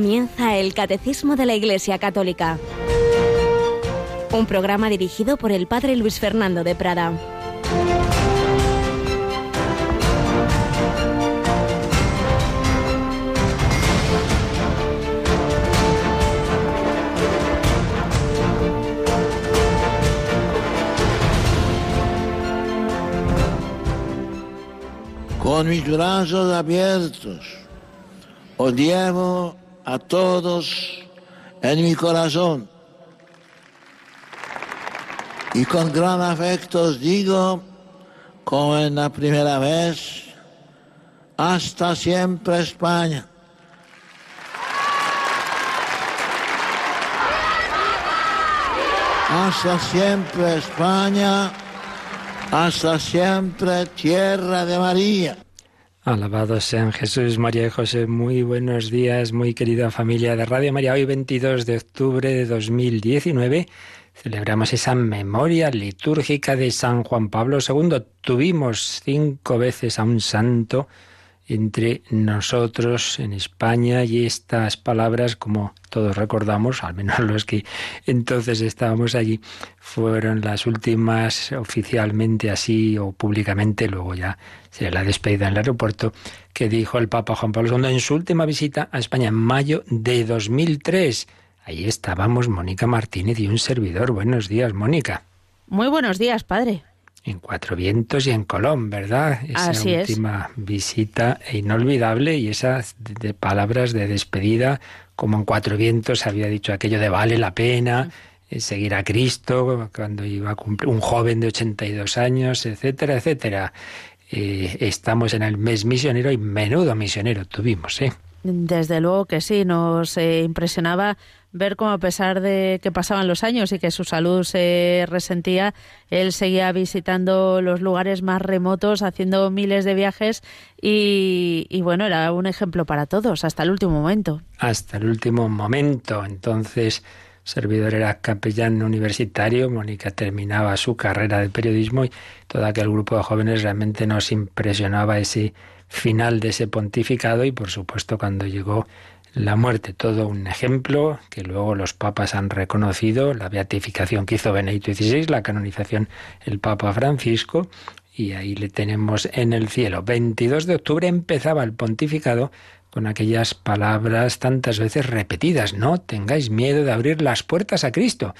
Comienza el Catecismo de la Iglesia Católica, un programa dirigido por el Padre Luis Fernando de Prada. Con mis brazos abiertos, os llevo a todos en mi corazón. Y con gran afecto os digo, como en la primera vez, hasta siempre España. Hasta siempre España, hasta siempre tierra de María. Alabados sean Jesús, María y José. Muy buenos días, muy querida familia de Radio María. Hoy 22 de octubre de 2019 celebramos esa memoria litúrgica de San Juan Pablo II. Tuvimos cinco veces a un santo entre nosotros en España y estas palabras, como todos recordamos, al menos los que entonces estábamos allí, fueron las últimas oficialmente así o públicamente, luego ya se la despedida en el aeropuerto, que dijo el Papa Juan Pablo II en su última visita a España en mayo de 2003. Ahí estábamos Mónica Martínez y un servidor. Buenos días, Mónica. Muy buenos días, padre en Cuatro Vientos y en Colón, ¿verdad? Esa última visita inolvidable y esas de, palabras de despedida, como en Cuatro Vientos había dicho aquello de vale la pena eh, seguir a Cristo cuando iba a cumplir un joven de 82 años, etcétera, etcétera. Eh, estamos en el mes misionero y menudo misionero tuvimos, ¿eh? Desde luego que sí, nos eh, impresionaba ver cómo a pesar de que pasaban los años y que su salud se resentía, él seguía visitando los lugares más remotos, haciendo miles de viajes y, bueno, era un ejemplo para todos hasta el último momento. Hasta el último momento. Entonces, servidor era capellán universitario, Mónica terminaba su carrera de periodismo y todo aquel grupo de jóvenes realmente nos impresionaba ese final de ese pontificado y por supuesto cuando llegó la muerte, todo un ejemplo que luego los papas han reconocido, la beatificación que hizo Benedicto XVI, la canonización el Papa Francisco, y ahí le tenemos en el cielo. 22 de octubre empezaba el pontificado con aquellas palabras tantas veces repetidas, no tengáis miedo de abrir las puertas a Cristo.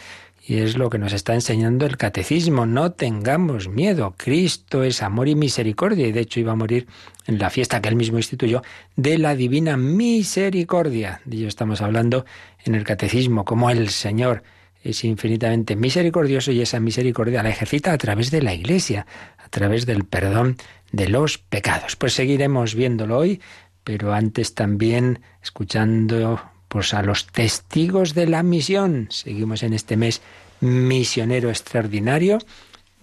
Y es lo que nos está enseñando el catecismo. No tengamos miedo. Cristo es amor y misericordia. Y de hecho iba a morir en la fiesta que él mismo instituyó de la divina misericordia. De ello estamos hablando en el catecismo, como el Señor es infinitamente misericordioso y esa misericordia la ejercita a través de la Iglesia, a través del perdón de los pecados. Pues seguiremos viéndolo hoy, pero antes también escuchando pues a los testigos de la misión. Seguimos en este mes misionero extraordinario.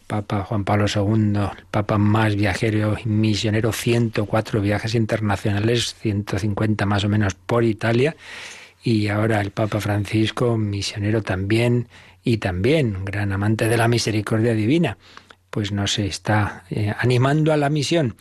Papa Juan Pablo II, el Papa más viajero y misionero, 104 viajes internacionales, 150 más o menos por Italia. Y ahora el Papa Francisco, misionero también, y también gran amante de la misericordia divina, pues nos está eh, animando a la misión.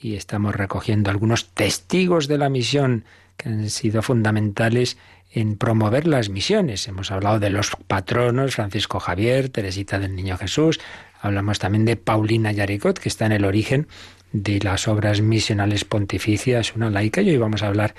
Y estamos recogiendo algunos testigos de la misión que han sido fundamentales en promover las misiones. Hemos hablado de los patronos, Francisco Javier, Teresita del Niño Jesús, hablamos también de Paulina Yaricot, que está en el origen de las obras misionales pontificias, una laica, y hoy vamos a hablar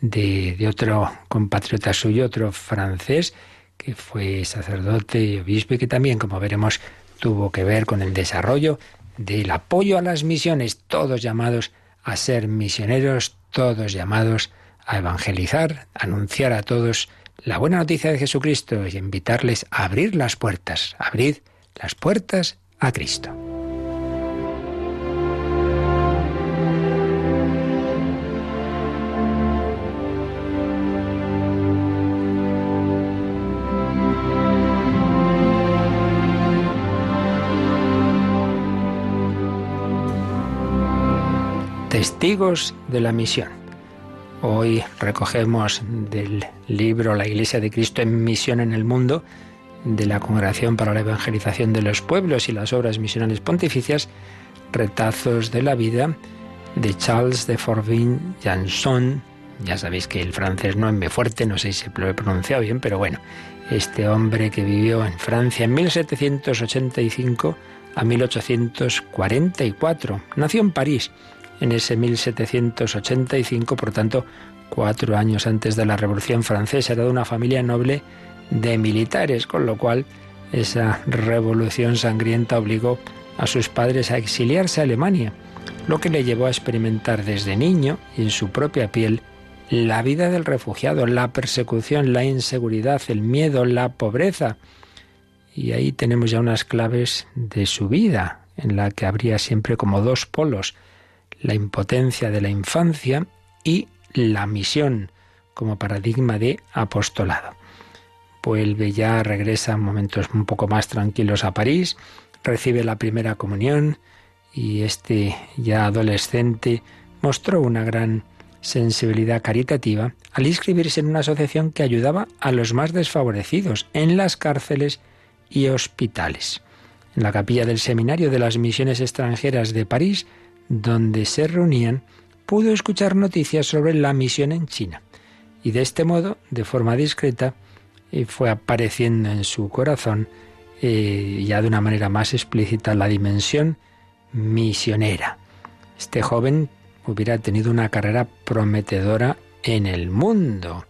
de, de otro compatriota suyo, otro francés, que fue sacerdote y obispo y que también, como veremos, tuvo que ver con el desarrollo del apoyo a las misiones, todos llamados a ser misioneros, todos llamados a evangelizar, a anunciar a todos la buena noticia de Jesucristo y invitarles a abrir las puertas, abrir las puertas a Cristo. Testigos de la misión. Hoy recogemos del libro La Iglesia de Cristo en Misión en el Mundo, de la Congregación para la Evangelización de los Pueblos y las Obras Misionales Pontificias, retazos de la vida de Charles de Forbin Janson, Ya sabéis que el francés no es muy fuerte, no sé si lo he pronunciado bien, pero bueno, este hombre que vivió en Francia en 1785 a 1844. Nació en París en ese 1785, por tanto, cuatro años antes de la Revolución Francesa. Era de una familia noble de militares, con lo cual esa revolución sangrienta obligó a sus padres a exiliarse a Alemania, lo que le llevó a experimentar desde niño y en su propia piel la vida del refugiado, la persecución, la inseguridad, el miedo, la pobreza. Y ahí tenemos ya unas claves de su vida, en la que habría siempre como dos polos, la impotencia de la infancia y la misión como paradigma de apostolado. Vuelve ya, regresa en momentos un poco más tranquilos a París, recibe la primera comunión y este ya adolescente mostró una gran sensibilidad caritativa al inscribirse en una asociación que ayudaba a los más desfavorecidos en las cárceles y hospitales. En la capilla del Seminario de las Misiones Extranjeras de París, donde se reunían, pudo escuchar noticias sobre la misión en China. Y de este modo, de forma discreta, eh, fue apareciendo en su corazón eh, ya de una manera más explícita la dimensión misionera. Este joven hubiera tenido una carrera prometedora en el mundo.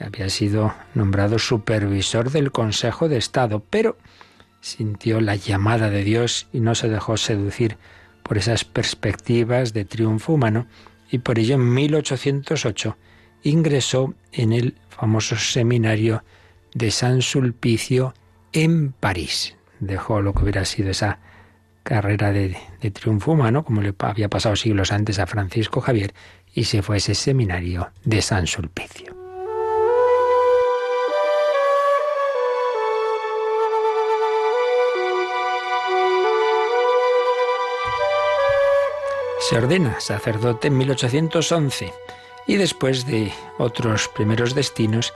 Había sido nombrado supervisor del Consejo de Estado, pero sintió la llamada de Dios y no se dejó seducir por esas perspectivas de triunfo humano y por ello en 1808 ingresó en el famoso seminario de San Sulpicio en París. Dejó lo que hubiera sido esa carrera de, triunfo humano, como le había pasado siglos antes a Francisco Javier, y se fue a ese seminario de San Sulpicio. Se ordena sacerdote en 1811 y después de otros primeros destinos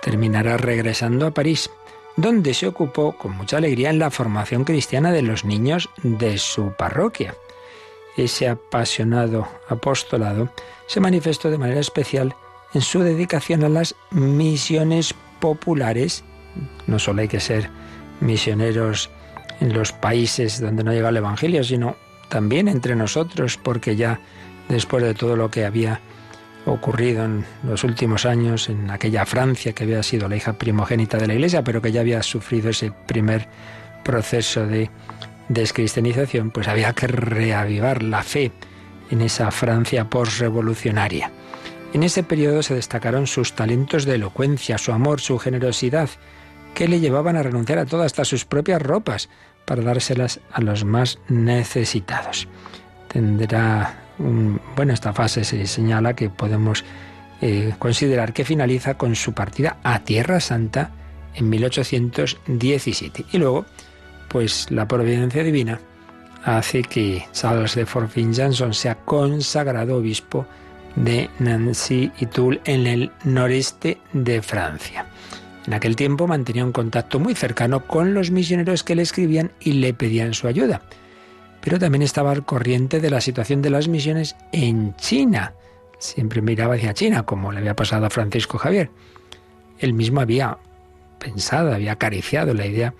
terminará regresando a París donde se ocupó con mucha alegría en la formación cristiana de los niños de su parroquia. Ese apasionado apostolado se manifestó de manera especial en su dedicación a las misiones populares. No solo hay que ser misioneros en los países donde no llega el Evangelio, sino también entre nosotros, porque ya después de todo lo que había ocurrido en los últimos años en aquella Francia que había sido la hija primogénita de la Iglesia, pero que ya había sufrido ese primer proceso de descristianización, pues había que reavivar la fe en esa Francia postrevolucionaria. En ese periodo se destacaron sus talentos de elocuencia, su amor, su generosidad, que le llevaban a renunciar a todas hasta sus propias ropas para dárselas a los más necesitados. Tendrá bueno, esta fase se señala que podemos eh, considerar que finaliza con su partida a Tierra Santa en 1817. Y luego, pues la providencia divina hace que Charles de Forfin Janson sea consagrado obispo de Nancy y Toul en el noreste de Francia. En aquel tiempo mantenía un contacto muy cercano con los misioneros que le escribían y le pedían su ayuda pero también estaba al corriente de la situación de las misiones en China. Siempre miraba hacia China, como le había pasado a Francisco Javier. Él mismo había pensado, había acariciado la idea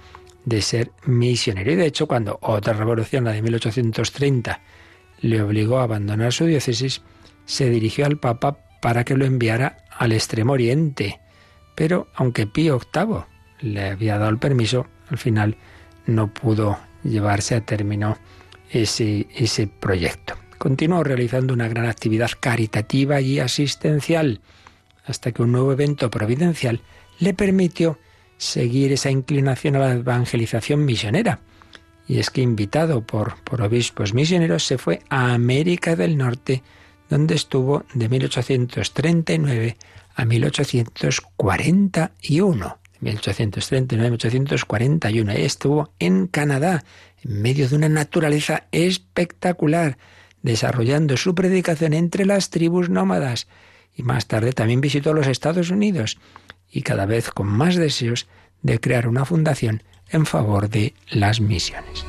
de ser misionero. Y de hecho, cuando otra revolución, la de 1830, le obligó a abandonar su diócesis, se dirigió al Papa para que lo enviara al Extremo Oriente. Pero aunque Pío VIII le había dado el permiso, al final no pudo llevarse a término ese, ese proyecto. Continuó realizando una gran actividad caritativa y asistencial hasta que un nuevo evento providencial le permitió seguir esa inclinación a la evangelización misionera. Y es que invitado por, por obispos misioneros se fue a América del Norte, donde estuvo de 1839 a 1841. 1839-1841. Estuvo en Canadá, en medio de una naturaleza espectacular, desarrollando su predicación entre las tribus nómadas. Y más tarde también visitó los Estados Unidos y cada vez con más deseos de crear una fundación en favor de las misiones.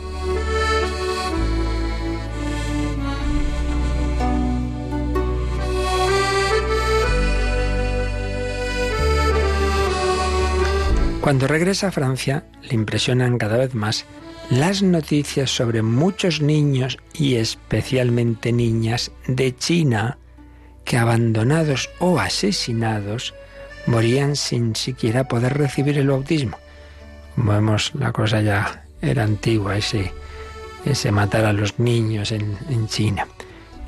Cuando regresa a Francia, le impresionan cada vez más las noticias sobre muchos niños y especialmente niñas de China que abandonados o asesinados morían sin siquiera poder recibir el bautismo. Como vemos, la cosa ya era antigua, ese, ese matar a los niños en, en China.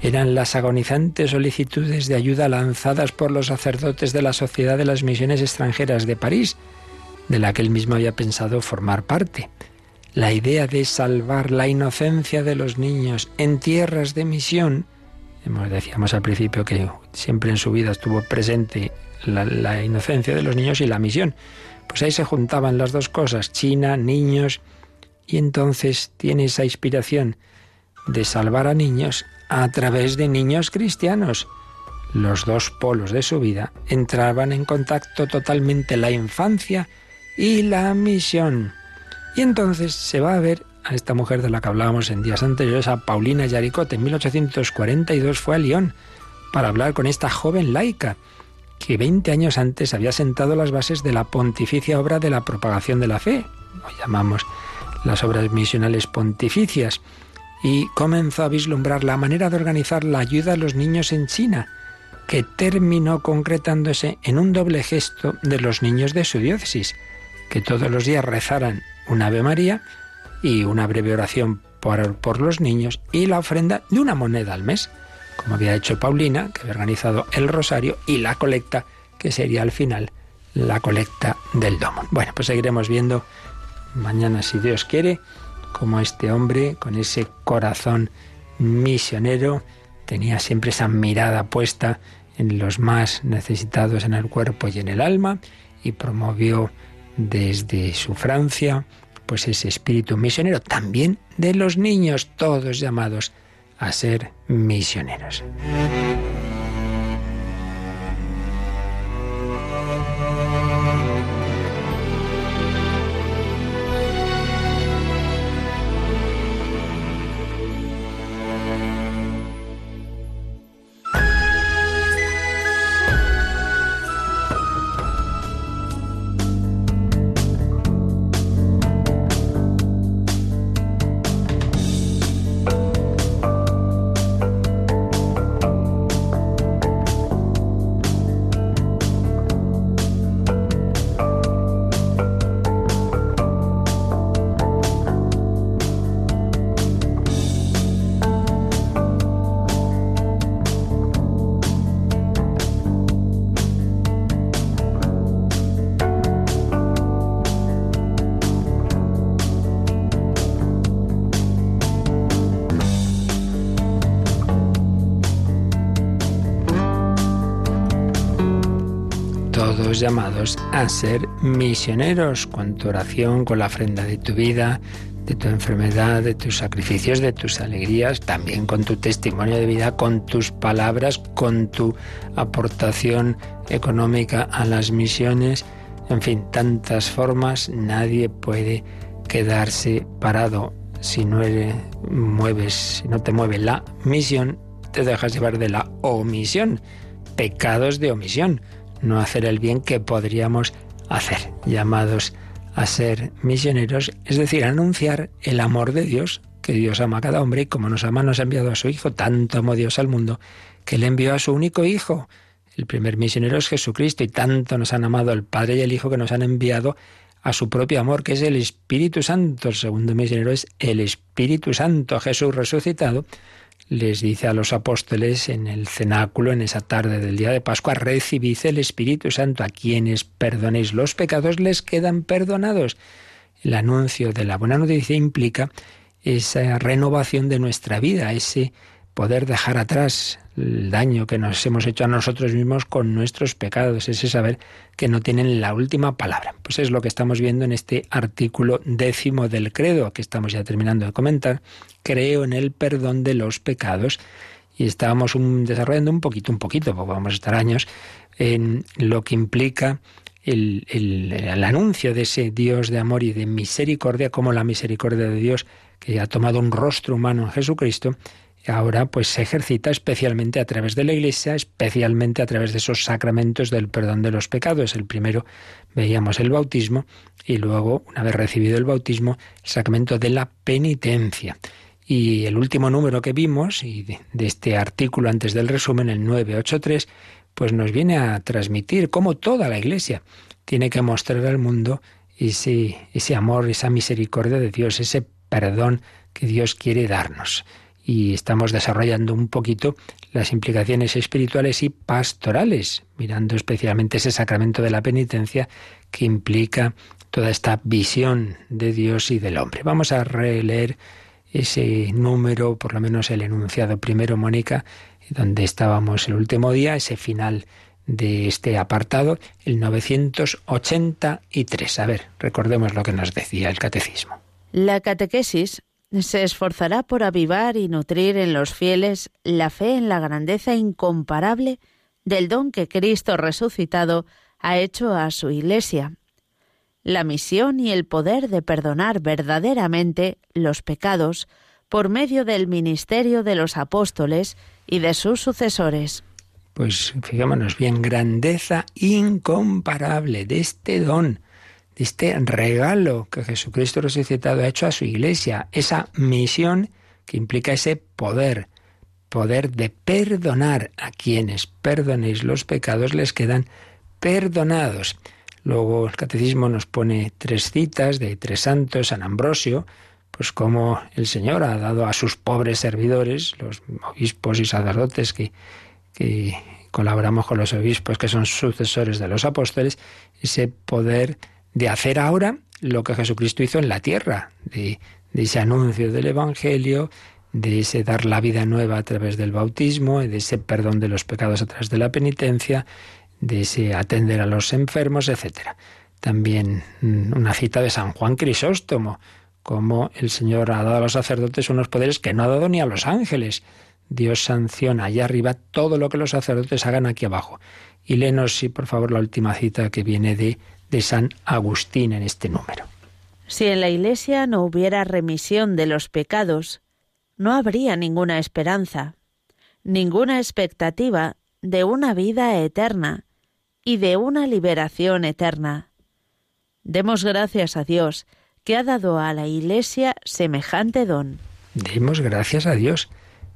Eran las agonizantes solicitudes de ayuda lanzadas por los sacerdotes de la Sociedad de las Misiones Extranjeras de París, de la que él mismo había pensado formar parte. La idea de salvar la inocencia de los niños en tierras de misión, decíamos al principio que siempre en su vida estuvo presente la, la inocencia de los niños y la misión. Pues ahí se juntaban las dos cosas, China, niños, y entonces tiene esa inspiración de salvar a niños a través de niños cristianos. Los dos polos de su vida entraban en contacto totalmente la infancia y la misión. Y entonces se va a ver a esta mujer de la que hablábamos en días anteriores, a Paulina Yaricot. En 1842 fue a Lyon para hablar con esta joven laica que 20 años antes había sentado las bases de la pontificia obra de la propagación de la fe. Lo llamamos las obras misionales pontificias. Y comenzó a vislumbrar la manera de organizar la ayuda a los niños en China, que terminó concretándose en un doble gesto de los niños de su diócesis, que todos los días rezaran una Ave María y una breve oración por, por los niños y la ofrenda de una moneda al mes como había hecho Paulina, que había organizado el rosario, y la colecta, que sería al final la colecta del domo. Bueno, pues seguiremos viendo mañana, si Dios quiere, cómo este hombre, con ese corazón misionero, tenía siempre esa mirada puesta en los más necesitados en el cuerpo y en el alma, y promovió desde su Francia, pues ese espíritu misionero también de los niños, todos llamados a ser misioneros. Llamados a ser misioneros con tu oración, con la ofrenda de tu vida, de tu enfermedad, de tus sacrificios, de tus alegrías, también con tu testimonio de vida, con tus palabras, con tu aportación económica a las misiones. En fin, tantas formas, nadie puede quedarse parado. Si no mueves, si no te mueve la misión, te dejas llevar de la omisión, pecados de omisión no hacer el bien que podríamos hacer, llamados a ser misioneros, es decir, anunciar el amor de Dios, que Dios ama a cada hombre y como nos ama nos ha enviado a su Hijo, tanto amó Dios al mundo, que le envió a su único Hijo. El primer misionero es Jesucristo y tanto nos han amado el Padre y el Hijo que nos han enviado a su propio amor, que es el Espíritu Santo. El segundo misionero es el Espíritu Santo, Jesús resucitado, les dice a los apóstoles en el cenáculo, en esa tarde del día de Pascua, recibid el Espíritu Santo, a quienes perdonéis los pecados les quedan perdonados. El anuncio de la buena noticia implica esa renovación de nuestra vida, ese poder dejar atrás el daño que nos hemos hecho a nosotros mismos con nuestros pecados, ese saber que no tienen la última palabra. Pues es lo que estamos viendo en este artículo décimo del credo, que estamos ya terminando de comentar. Creo en el perdón de los pecados. Y estábamos desarrollando un poquito, un poquito, porque vamos a estar años, en lo que implica el, el, anuncio de ese Dios de amor y de misericordia, como la misericordia de Dios, que ha tomado un rostro humano en Jesucristo, ahora pues se ejercita especialmente a través de la Iglesia, especialmente a través de esos sacramentos del perdón de los pecados. El primero veíamos el bautismo y luego, una vez recibido el bautismo, el sacramento de la penitencia. Y el último número que vimos, y de, este artículo antes del resumen, el 983, pues nos viene a transmitir cómo toda la Iglesia tiene que mostrar al mundo ese, ese amor, esa misericordia de Dios, ese perdón que Dios quiere darnos. Y estamos desarrollando un poquito las implicaciones espirituales y pastorales, mirando especialmente ese sacramento de la penitencia que implica toda esta visión de Dios y del hombre. Vamos a releer ese número, por lo menos el enunciado primero, Mónica, donde estábamos el último día, ese final de este apartado, el 983. A ver, recordemos lo que nos decía el catecismo. La catequesis se esforzará por avivar y nutrir en los fieles la fe en la grandeza incomparable del don que Cristo resucitado ha hecho a su Iglesia la misión y el poder de perdonar verdaderamente los pecados por medio del ministerio de los apóstoles y de sus sucesores. Pues fijémonos bien, grandeza incomparable de este don, este regalo que Jesucristo resucitado ha hecho a su iglesia, esa misión que implica ese poder, poder de perdonar a quienes perdonéis los pecados les quedan perdonados. Luego el catecismo nos pone tres citas de tres santos, San Ambrosio, pues como el Señor ha dado a sus pobres servidores, los obispos y sacerdotes que, que colaboramos con los obispos que son sucesores de los apóstoles, ese poder de hacer ahora lo que Jesucristo hizo en la tierra, de, ese anuncio del Evangelio, de ese dar la vida nueva a través del bautismo, de ese perdón de los pecados a través de la penitencia, de ese atender a los enfermos, etc. También mm, una cita de San Juan Crisóstomo, como el Señor ha dado a los sacerdotes unos poderes que no ha dado ni a los ángeles. Dios sanciona allá arriba todo lo que los sacerdotes hagan aquí abajo. Y léenos, sí, por favor, la última cita que viene de, de San Agustín en este número. Si en la Iglesia no hubiera remisión de los pecados, no habría ninguna esperanza, ninguna expectativa de una vida eterna, y de una liberación eterna. Demos gracias a Dios, que ha dado a la Iglesia semejante don. Demos gracias a Dios,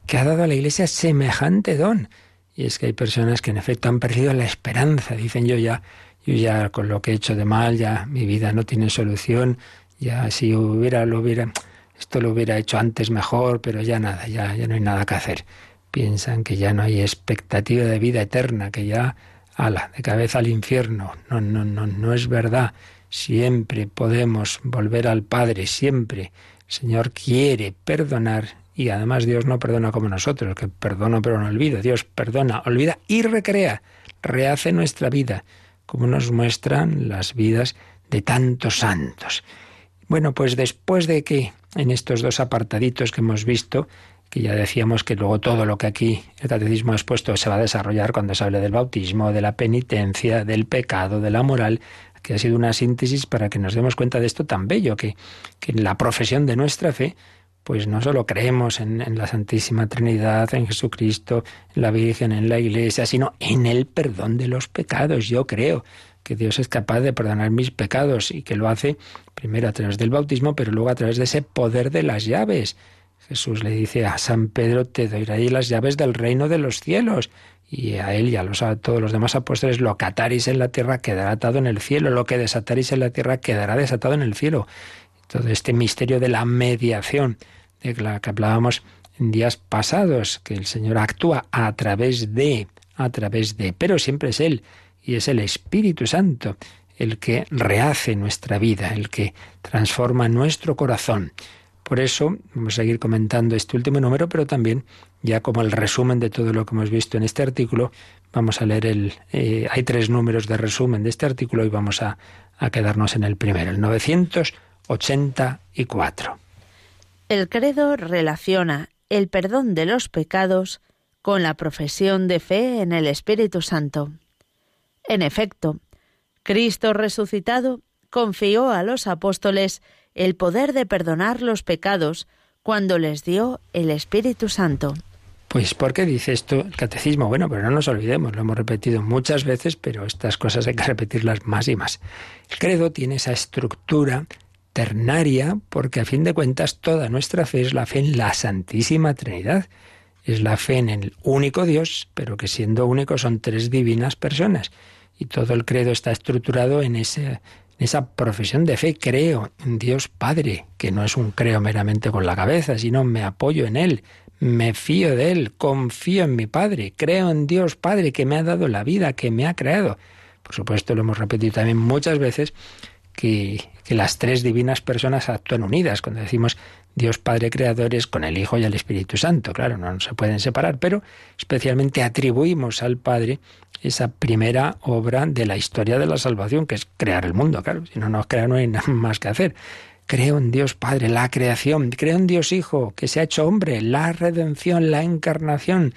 que ha dado a la Iglesia semejante don. Y es que hay personas que en efecto han perdido la esperanza. Dicen yo ya, yo ya con lo que he hecho de mal, ya mi vida no tiene solución. Ya si hubiera, lo hubiera, esto lo hubiera hecho antes mejor, pero ya nada, ya, ya no hay nada que hacer. Piensan que ya no hay expectativa de vida eterna, que ya ala, de cabeza al infierno. No, no, no, no es verdad. Siempre podemos volver al Padre, siempre. El Señor quiere perdonar y además Dios no perdona como nosotros, que perdona pero no olvida. Dios perdona, olvida y recrea, rehace nuestra vida, como nos muestran las vidas de tantos santos. Bueno, pues después de que en estos dos apartaditos que hemos visto, que ya decíamos que luego todo lo que aquí el catecismo ha expuesto se va a desarrollar cuando se hable del bautismo, de la penitencia, del pecado, de la moral, que ha sido una síntesis para que nos demos cuenta de esto tan bello, que, que en la profesión de nuestra fe, pues no solo creemos en, la Santísima Trinidad, en Jesucristo, en la Virgen, en la Iglesia, sino en el perdón de los pecados. Yo creo que Dios es capaz de perdonar mis pecados y que lo hace primero a través del bautismo, pero luego a través de ese poder de las llaves Jesús le dice a San Pedro, te doy las llaves del reino de los cielos. Y a él y a, los, todos los demás apóstoles, lo que ataréis en la tierra quedará atado en el cielo, lo que desataréis en la tierra quedará desatado en el cielo. Todo este misterio de la mediación, de la que hablábamos en días pasados, que el Señor actúa a través de, a través de, pero siempre es Él, y es el Espíritu Santo el que rehace nuestra vida, el que transforma nuestro corazón. Por eso vamos a seguir comentando este último número, pero también ya como el resumen de todo lo que hemos visto en este artículo, vamos a leer el... Eh, hay tres números de resumen de este artículo y vamos a, a quedarnos en el primero, el 984. El credo relaciona el perdón de los pecados con la profesión de fe en el Espíritu Santo. En efecto, Cristo resucitado confió a los apóstoles el poder de perdonar los pecados cuando les dio el Espíritu Santo. Pues ¿por qué dice esto el catecismo? Bueno, pero no nos olvidemos, lo hemos repetido muchas veces, pero estas cosas hay que repetirlas más y más. El credo tiene esa estructura ternaria porque a fin de cuentas toda nuestra fe es la fe en la Santísima Trinidad. Es la fe en el único Dios, pero que siendo único son tres divinas personas. Y todo el credo está estructurado en ese esa profesión de fe. Creo en Dios Padre, que no es un creo meramente con la cabeza, sino me apoyo en Él, me fío de Él, confío en mi Padre, creo en Dios Padre que me ha dado la vida, que me ha creado. Por supuesto, lo hemos repetido también muchas veces, que, las tres divinas personas actúan unidas. Cuando decimos Dios Padre Creador es con el Hijo y el Espíritu Santo. Claro, no se pueden separar, pero especialmente atribuimos al Padre esa primera obra de la historia de la salvación, que es crear el mundo. Claro, si no nos crea no hay nada más que hacer. Creo en Dios Padre, la creación. Creo en Dios Hijo, que se ha hecho hombre, la redención, la encarnación.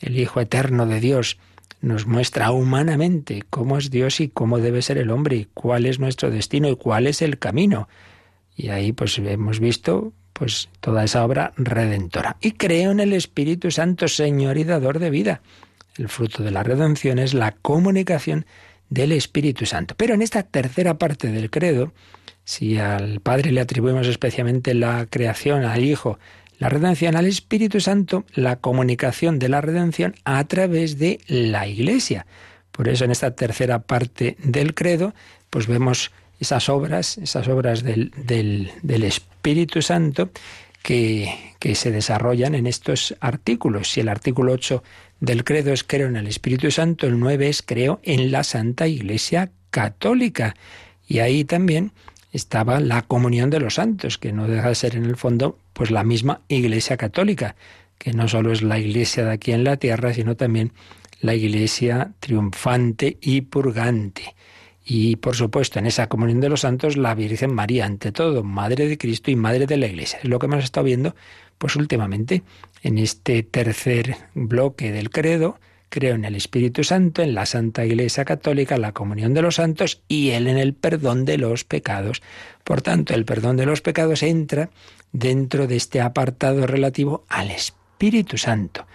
El Hijo eterno de Dios nos muestra humanamente cómo es Dios y cómo debe ser el hombre, y cuál es nuestro destino y cuál es el camino. Y ahí pues hemos visto pues toda esa obra redentora. Y creo en el Espíritu Santo, Señor y dador de vida. El fruto de la redención es la comunicación del Espíritu Santo. Pero en esta tercera parte del credo, si al Padre le atribuimos especialmente la creación, al Hijo, la redención, al Espíritu Santo, la comunicación de la redención a través de la Iglesia. Por eso en esta tercera parte del credo, pues vemos esas obras, esas obras del, del Espíritu Santo que, que, se desarrollan en estos artículos. Si el artículo 8 del credo es creo en el Espíritu Santo, el 9 es creo en la Santa Iglesia Católica. Y ahí también estaba la comunión de los santos, que no deja de ser en el fondo pues la misma Iglesia Católica, que no solo es la Iglesia de aquí en la tierra, sino también la Iglesia triunfante y purgante. Y por supuesto, en esa comunión de los santos, la Virgen María, ante todo, Madre de Cristo y Madre de la Iglesia. Es lo que hemos estado viendo, pues últimamente, en este tercer bloque del credo. Creo en el Espíritu Santo, en la Santa Iglesia Católica, la comunión de los santos y Él en el perdón de los pecados. Por tanto, el perdón de los pecados entra dentro de este apartado relativo al Espíritu Santo.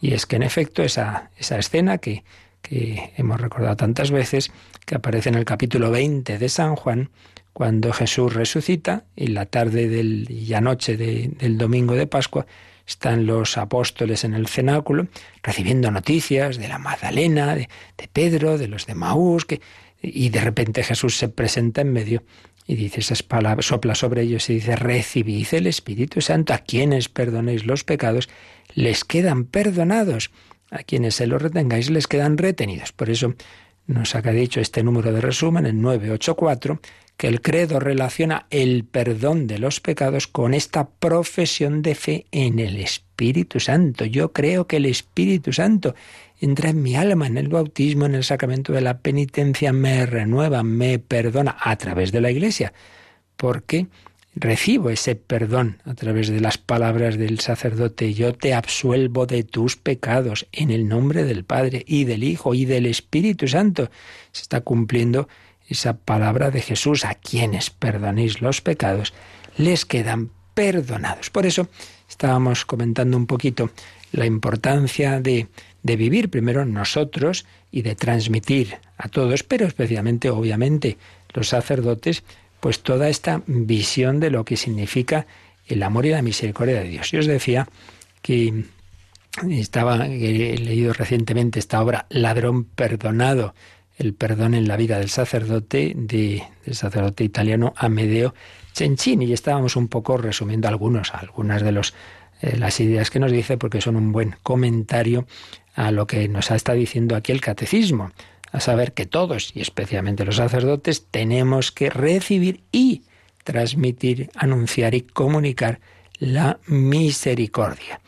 Y es que, en efecto, esa, esa escena que que hemos recordado tantas veces, que aparece en el capítulo 20 de San Juan, cuando Jesús resucita y la tarde y la noche del domingo de Pascua están los apóstoles en el cenáculo recibiendo noticias de la Magdalena, de, Pedro, de los de Maús, y de repente Jesús se presenta en medio y dice esas palabras, sopla sobre ellos y dice, recibid el Espíritu Santo, a quienes perdonéis los pecados, les quedan perdonados a quienes se los retengáis les quedan retenidos. Por eso nos ha dicho este número de resumen, el 984, que el credo relaciona el perdón de los pecados con esta profesión de fe en el Espíritu Santo. Yo creo que el Espíritu Santo entra en mi alma, en el bautismo, en el sacramento de la penitencia, me renueva, me perdona a través de la Iglesia. Porque recibo ese perdón a través de las palabras del sacerdote. Yo te absuelvo de tus pecados en el nombre del Padre y del Hijo y del Espíritu Santo. Se está cumpliendo esa palabra de Jesús. A quienes perdonéis los pecados, les quedan perdonados. Por eso estábamos comentando un poquito la importancia de, de vivir primero nosotros y de transmitir a todos, pero especialmente, obviamente, los sacerdotes, pues toda esta visión de lo que significa el amor y la misericordia de Dios. Yo os decía que estaba he leído recientemente esta obra Ladrón perdonado, el perdón en la vida del sacerdote de, del sacerdote italiano Amedeo Cencini y estábamos un poco resumiendo algunos algunas de eh, las ideas que nos dice porque son un buen comentario a lo que nos estado diciendo aquí el catecismo a saber que todos, y especialmente los sacerdotes, tenemos que recibir y transmitir, anunciar y comunicar la misericordia.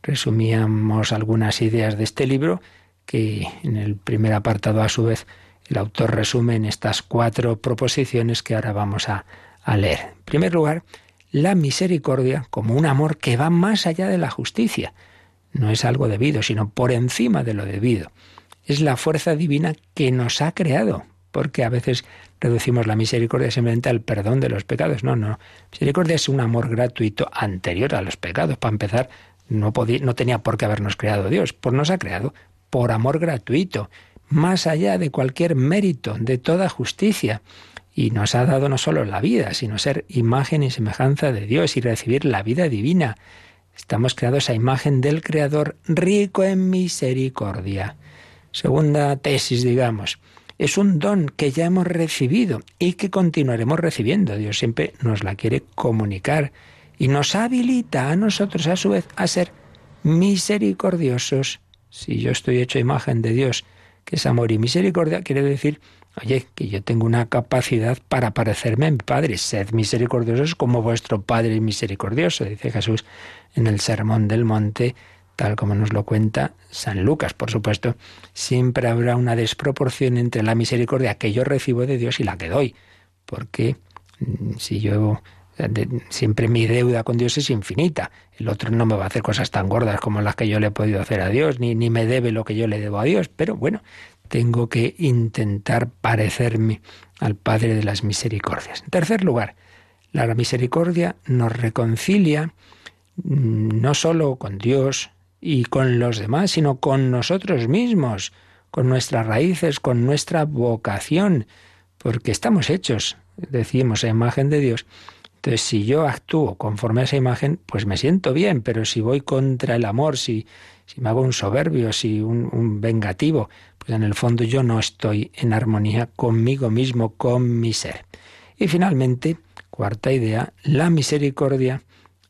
Resumíamos algunas ideas de este libro que en el primer apartado a su vez el autor resume en estas cuatro proposiciones que ahora vamos a, leer. En primer lugar, la misericordia como un amor que va más allá de la justicia. No es algo debido, sino por encima de lo debido es la fuerza divina que nos ha creado porque a veces reducimos la misericordia simplemente al perdón de los pecados. No, no. Misericordia es un amor gratuito anterior a los pecados. Para empezar, no, no tenía por qué habernos creado Dios, pues nos ha creado por amor gratuito, más allá de cualquier mérito, de toda justicia. Y nos ha dado no solo la vida, sino ser imagen y semejanza de Dios y recibir la vida divina. Estamos creados a imagen del Creador, rico en misericordia. Segunda tesis, digamos, es un don que ya hemos recibido y que continuaremos recibiendo. Dios siempre nos la quiere comunicar y nos habilita a nosotros a su vez a ser misericordiosos. Si yo estoy hecho imagen de Dios, que es amor y misericordia, quiere decir, oye, que yo tengo una capacidad para parecerme a mi Padre. Sed misericordiosos como vuestro Padre misericordioso, dice Jesús en el Sermón del Monte, tal como nos lo cuenta San Lucas. Por supuesto, siempre habrá una desproporción entre la misericordia que yo recibo de Dios y la que doy, porque mm, si yo siempre mi deuda con Dios es infinita. El otro no me va a hacer cosas tan gordas como las que yo le he podido hacer a Dios, ni, ni me debe lo que yo le debo a Dios. Pero bueno, tengo que intentar parecerme al Padre de las Misericordias. En tercer lugar, la misericordia nos reconcilia mm, no solo con Dios y con los demás, sino con nosotros mismos, con nuestras raíces, con nuestra vocación, porque estamos hechos, decimos, a imagen de Dios entonces, si yo actúo conforme a esa imagen, pues me siento bien, pero si voy contra el amor, si, si me hago un soberbio, si un, un vengativo, pues en el fondo yo no estoy en armonía conmigo mismo, con mi ser. Y finalmente, cuarta idea, la misericordia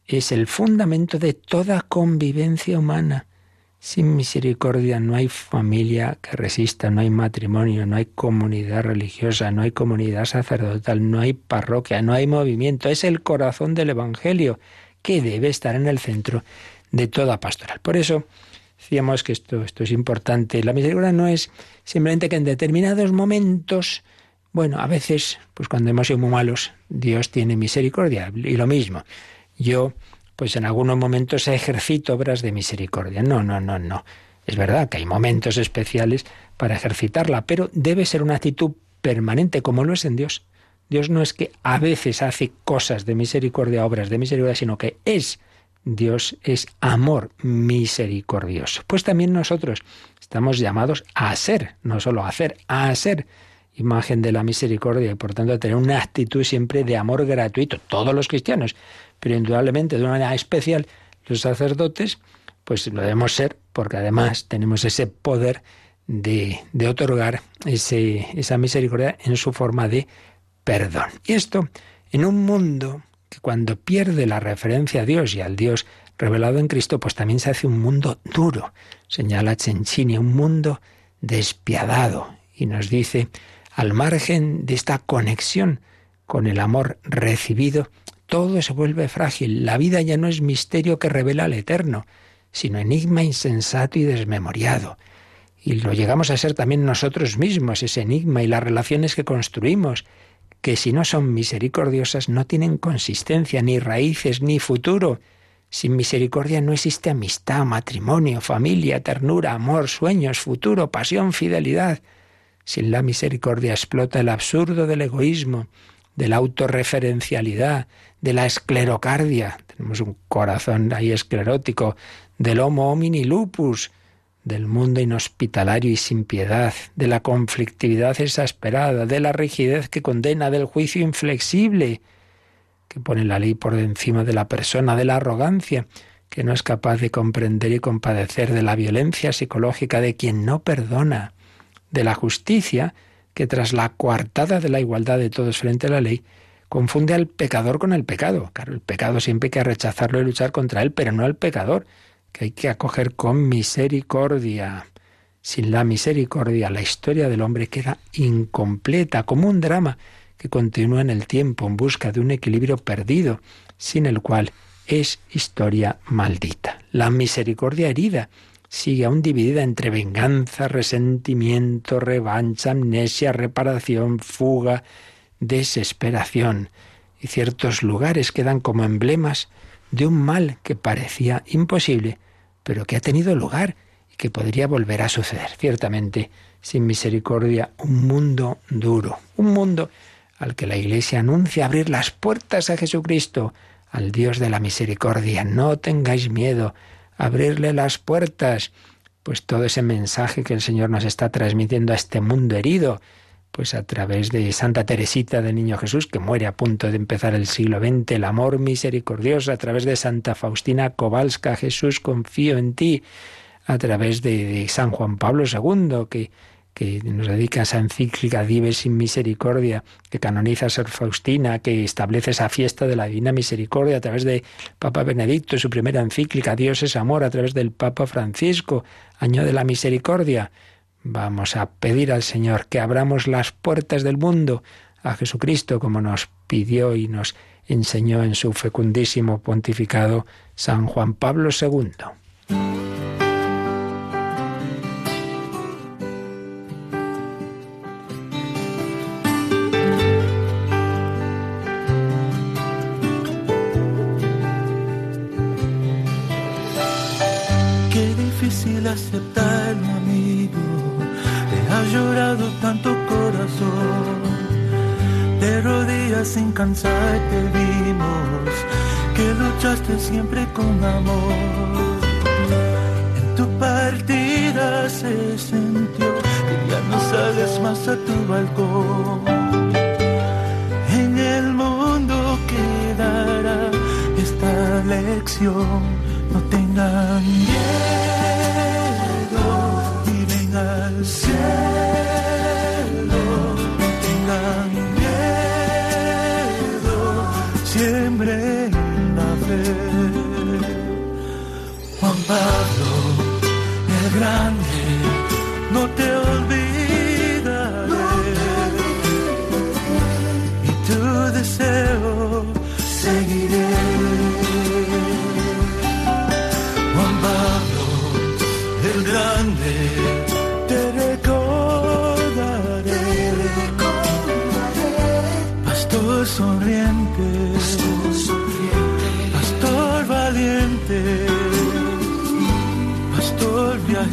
es el fundamento de toda convivencia humana. Sin misericordia no hay familia que resista, no hay matrimonio, no hay comunidad religiosa, no hay comunidad sacerdotal, no hay parroquia, no hay movimiento. Es el corazón del Evangelio que debe estar en el centro de toda pastoral. Por eso decíamos que esto, es importante. La misericordia no es simplemente que en determinados momentos, bueno, a veces, pues cuando hemos sido muy malos, Dios tiene misericordia. Y lo mismo, yo pues en algunos momentos ejercito obras de misericordia. No, no, no, no. Es verdad que hay momentos especiales para ejercitarla, pero debe ser una actitud permanente como lo es en Dios. Dios no es que a veces hace cosas de misericordia, obras de misericordia, sino que es Dios es amor misericordioso. Pues también nosotros estamos llamados a ser, no solo a hacer, a ser imagen de la misericordia y por tanto a tener una actitud siempre de amor gratuito. Todos los cristianos, pero indudablemente de una manera especial los sacerdotes, pues lo debemos ser porque además tenemos ese poder de, otorgar ese, esa misericordia en su forma de perdón. Y esto en un mundo que cuando pierde la referencia a Dios y al Dios revelado en Cristo, pues también se hace un mundo duro, señala Cencini, un mundo despiadado. Y nos dice, al margen de esta conexión con el amor recibido, todo se vuelve frágil. La vida ya no es misterio que revela al eterno, sino enigma insensato y desmemoriado. Y lo llegamos a ser también nosotros mismos, ese enigma y las relaciones que construimos, que si no son misericordiosas no tienen consistencia, ni raíces, ni futuro. Sin misericordia no existe amistad, matrimonio, familia, ternura, amor, sueños, futuro, pasión, fidelidad. Sin la misericordia explota el absurdo del egoísmo, de la autorreferencialidad, de la esclerocardia, tenemos un corazón ahí esclerótico, del homo homini lupus, del mundo inhospitalario y sin piedad, de la conflictividad exasperada, de la rigidez que condena, del juicio inflexible, que pone la ley por encima de la persona, de la arrogancia, que no es capaz de comprender y compadecer, de la violencia psicológica de quien no perdona, de la justicia, que tras la coartada de la igualdad de todos frente a la ley, confunde al pecador con el pecado. Claro, el pecado siempre hay que rechazarlo y luchar contra él, pero no al pecador, que hay que acoger con misericordia. Sin la misericordia, la historia del hombre queda incompleta, como un drama que continúa en el tiempo en busca de un equilibrio perdido, sin el cual es historia maldita. La misericordia herida sigue aún dividida entre venganza, resentimiento, revancha, amnesia, reparación, fuga, desesperación. Y ciertos lugares quedan como emblemas de un mal que parecía imposible, pero que ha tenido lugar y que podría volver a suceder. Ciertamente, sin misericordia, un mundo duro, un mundo al que la Iglesia anuncia abrir las puertas a Jesucristo, al Dios de la misericordia. No tengáis miedo, abrirle las puertas. Pues todo ese mensaje que el Señor nos está transmitiendo a este mundo herido, pues a través de Santa Teresita del Niño Jesús, que muere a punto de empezar el siglo XX, el amor misericordioso, a través de Santa Faustina Kowalska, Jesús, confío en ti, a través de, San Juan Pablo II, que, que nos dedica esa encíclica Dives sin Misericordia, que canoniza a Sor Faustina, que establece esa fiesta de la Divina Misericordia a través de Papa Benedicto, su primera encíclica Dios es amor, a través del Papa Francisco, Año de la Misericordia. Vamos a pedir al Señor que abramos las puertas del mundo a Jesucristo, como nos pidió y nos enseñó en su fecundísimo pontificado San Juan Pablo II. Sin cansar te vimos que luchaste siempre con amor. En tu partida se sintió que ya no sales más a tu balcón. En el mundo quedará esta lección, no tengan miedo, al cielo. siempre la fe. Juan Pablo, el grande, no te olvidaré.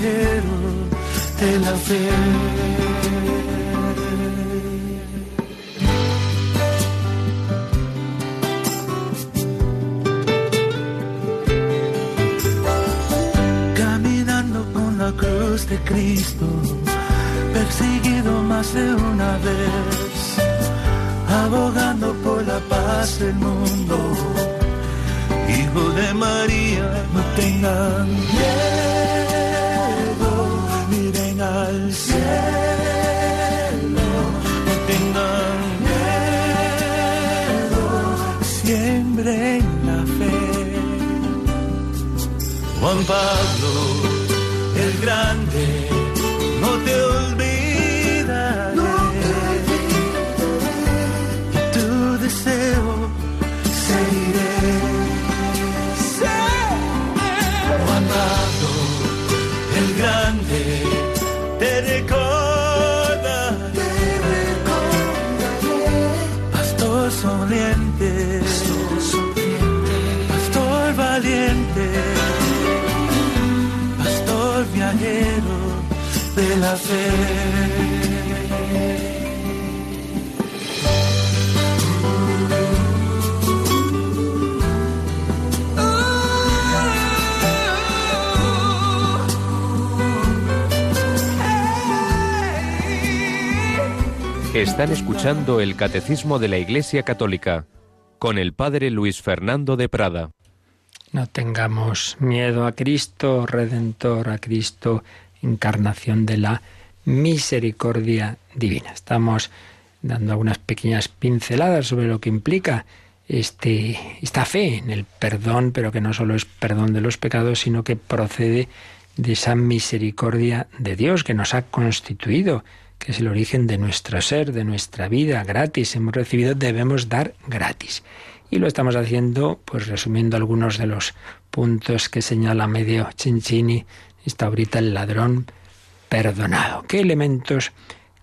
De la fe. Caminando con la cruz de Cristo, perseguido más de una vez, abogando por la paz del mundo Hijo de María, no tengan miedo, al cielo, no tengan miedo, siembren la fe. Juan Pablo, el grande, no te olvidaré. La fe. Están escuchando el Catecismo de la Iglesia Católica con el Padre Luis Fernando de Prada. No tengamos miedo a Cristo, Redentor, a Cristo, encarnación de la misericordia divina. Estamos dando algunas pequeñas pinceladas sobre lo que implica este, esta fe en el perdón, pero que no solo es perdón de los pecados, sino que procede de esa misericordia de Dios que nos ha constituido que es el origen de nuestro ser, de nuestra vida, gratis. Hemos recibido, debemos dar gratis. Y lo estamos haciendo, pues resumiendo algunos de los puntos que señala medio Cincini, está ahorita el ladrón perdonado. ¿Qué elementos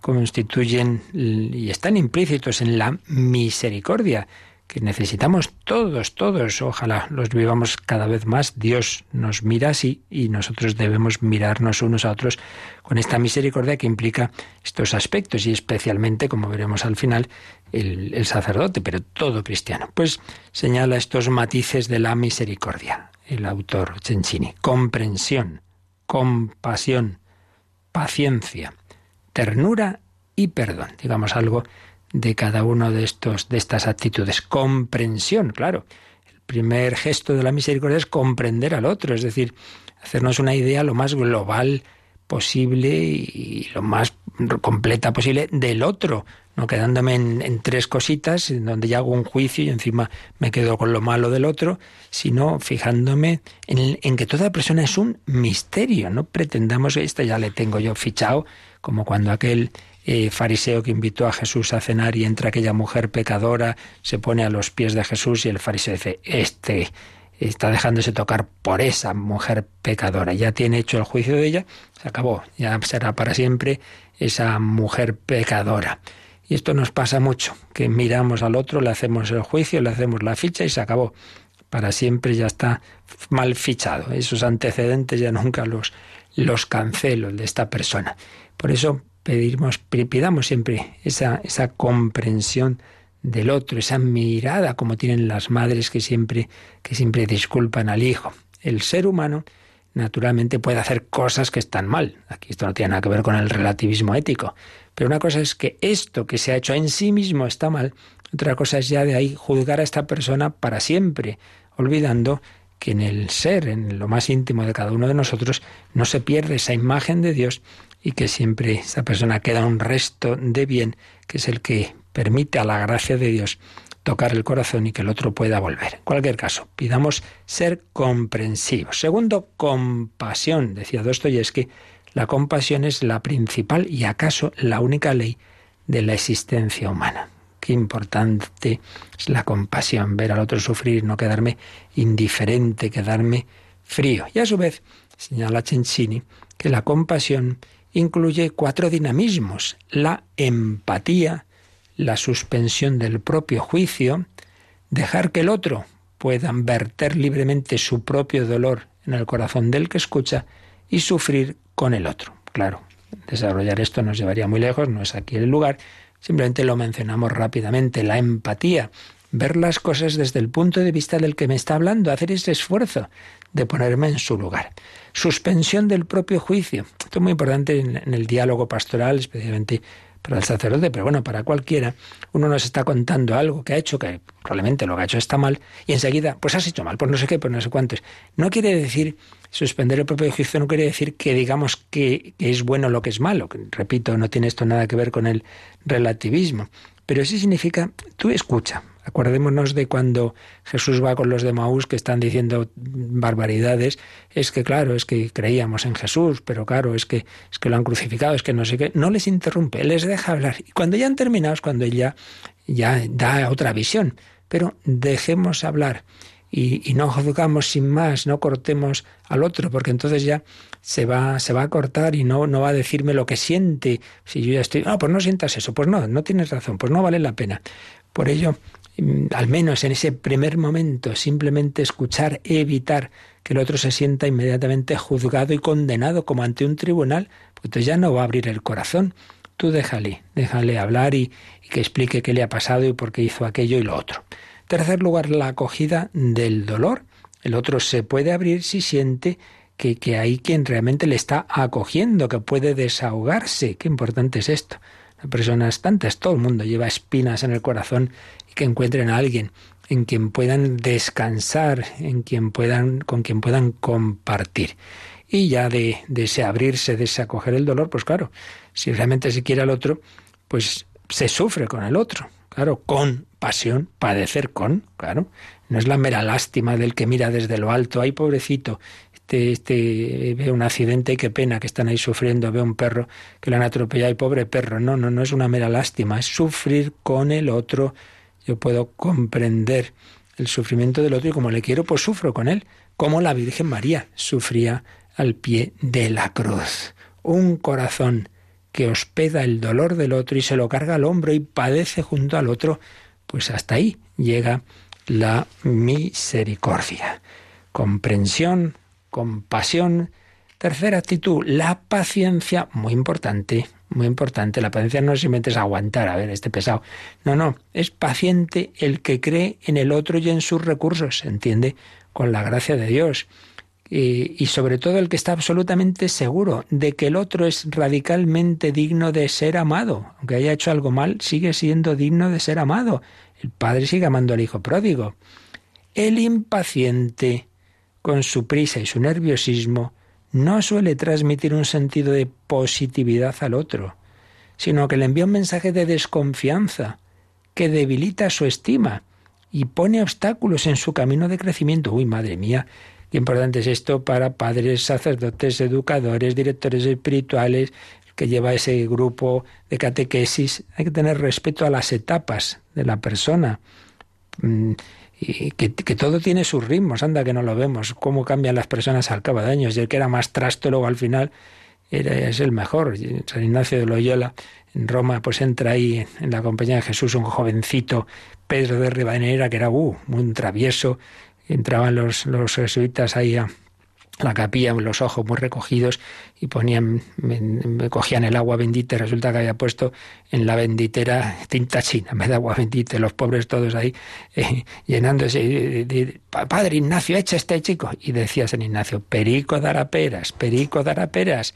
constituyen y están implícitos en la misericordia que necesitamos todos, todos, ojalá los vivamos cada vez más. Dios nos mira así y nosotros debemos mirarnos unos a otros con esta misericordia que implica estos aspectos y especialmente, como veremos al final, el, el sacerdote, pero todo cristiano. Pues señala estos matices de la misericordia, el autor Cencini. Comprensión, compasión, paciencia, ternura y perdón. Digamos algo de cada uno de estos de estas actitudes. Comprensión, claro. El primer gesto de la misericordia es comprender al otro, es decir, hacernos una idea lo más global posible y lo más completa posible del otro, no quedándome en, tres cositas en donde ya hago un juicio y encima me quedo con lo malo del otro, sino fijándome en, que toda persona es un misterio. No pretendamos que esta ya le tengo yo fichado, como cuando aquel eh, fariseo que invitó a Jesús a cenar y entra aquella mujer pecadora, se pone a los pies de Jesús y el fariseo dice, este está dejándose tocar por esa mujer pecadora, ya tiene hecho el juicio de ella, se acabó, ya será para siempre esa mujer pecadora. Y esto nos pasa mucho, que miramos al otro, le hacemos el juicio, le hacemos la ficha y se acabó. Para siempre ya está mal fichado. Esos antecedentes ya nunca los, los cancelo de esta persona. Por eso pedimos, pidamos siempre esa, esa comprensión del otro, esa mirada como tienen las madres que siempre, que siempre disculpan al hijo. El ser humano naturalmente puede hacer cosas que están mal. Aquí esto no tiene nada que ver con el relativismo ético. Pero una cosa es que esto que se ha hecho en sí mismo está mal, otra cosa es ya de ahí juzgar a esta persona para siempre, olvidando que en el ser, en lo más íntimo de cada uno de nosotros, no se pierde esa imagen de Dios y que siempre esa persona queda un resto de bien, que es el que permite a la gracia de Dios tocar el corazón y que el otro pueda volver. En cualquier caso, pidamos ser comprensivos. Segundo, compasión. Decía Dostoyevsky, la compasión es la principal y acaso la única ley de la existencia humana. Qué importante es la compasión, ver al otro sufrir, no quedarme indiferente, quedarme frío. Y a su vez, señala Cencini, que la compasión incluye cuatro dinamismos, la empatía, la suspensión del propio juicio, dejar que el otro pueda verter libremente su propio dolor en el corazón del que escucha y sufrir con el otro. Claro, desarrollar esto nos llevaría muy lejos, no es aquí el lugar, simplemente lo mencionamos rápidamente, la empatía, ver las cosas desde el punto de vista del que me está hablando, hacer ese esfuerzo de ponerme en su lugar. Suspensión del propio juicio. Esto es muy importante en, el diálogo pastoral, especialmente para el sacerdote, pero bueno, para cualquiera, uno nos está contando algo que ha hecho, que probablemente lo que ha hecho está mal, y enseguida, pues has hecho mal, pues no sé qué, pues no sé cuántos. No quiere decir, suspender el propio juicio no quiere decir que digamos que, que es bueno lo que es malo, que, repito, no tiene esto nada que ver con el relativismo, pero sí significa, tú escucha, Acordémonos de cuando Jesús va con los de Maús que están diciendo barbaridades. Es que, claro, es que creíamos en Jesús, pero claro, es que, es que lo han crucificado, es que no sé qué. No les interrumpe, les deja hablar. Y cuando ya han terminado es cuando ella ya da otra visión. Pero dejemos hablar y, no juzgamos sin más, no cortemos al otro, porque entonces ya se va, se va a cortar y no, no va a decirme lo que siente. Si yo ya estoy, no, pues no sientas eso, pues no, no tienes razón, pues no vale la pena. Por ello, al menos en ese primer momento, simplemente escuchar, evitar que el otro se sienta inmediatamente juzgado y condenado como ante un tribunal, pues entonces ya no va a abrir el corazón. Tú déjale, déjale hablar y, y que explique qué le ha pasado y por qué hizo aquello y lo otro. Tercer lugar, la acogida del dolor. El otro se puede abrir si siente que, que, hay quien realmente le está acogiendo, que puede desahogarse. Qué importante es esto. Personas tantas, todo el mundo lleva espinas en el corazón que encuentren a alguien en quien puedan descansar, en quien puedan, con quien puedan compartir. Y ya de, de ese abrirse, de ese acoger el dolor, pues claro, si realmente se quiere al otro, pues se sufre con el otro. Claro, con pasión, padecer con, claro. No es la mera lástima del que mira desde lo alto, ay pobrecito, este, este ve un accidente, qué pena que están ahí sufriendo, ve un perro que le han atropellado, ay pobre perro. No, no, no es una mera lástima, es sufrir con el otro, yo puedo comprender el sufrimiento del otro y como le quiero, pues sufro con él, como la Virgen María sufría al pie de la cruz. Un corazón que hospeda el dolor del otro y se lo carga al hombro y padece junto al otro, Pues hasta ahí llega la misericordia. Comprensión, compasión. Tercera actitud, la paciencia, muy importante, muy importante. La paciencia no simplemente es aguantar, a ver, este pesado. No, no, es paciente el que cree en el otro y en sus recursos, ¿se entiende? Con la gracia de Dios. Y, y, sobre todo el que está absolutamente seguro de que el otro es radicalmente digno de ser amado. Aunque haya hecho algo mal, sigue siendo digno de ser amado. El padre sigue amando al hijo pródigo. El impaciente, con su prisa y su nerviosismo, no suele transmitir un sentido de positividad al otro, sino que le envía un mensaje de desconfianza, que debilita su estima y pone obstáculos en su camino de crecimiento. Uy, madre mía, qué importante es esto para padres, sacerdotes, educadores, directores espirituales, que lleva ese grupo de catequesis. Hay que tener respeto a las etapas de la persona. Y que, todo tiene sus ritmos, anda que no lo vemos, cómo cambian las personas al cabo de años. Y el que era más luego al final era, es el mejor. San Ignacio de Loyola en Roma, pues entra ahí en la compañía de Jesús un jovencito, Pedro de Rivadeneira, que era uh, muy travieso. Entraban los, los jesuitas ahí a, la capilla, los ojos muy recogidos y ponían, me, cogían el agua bendita resulta que había puesto en la benditera tinta china, me da agua bendita, los pobres todos ahí eh, llenándose. Padre Ignacio, echa este chico. Y decía San Ignacio, Perico dará peras, Perico dará peras.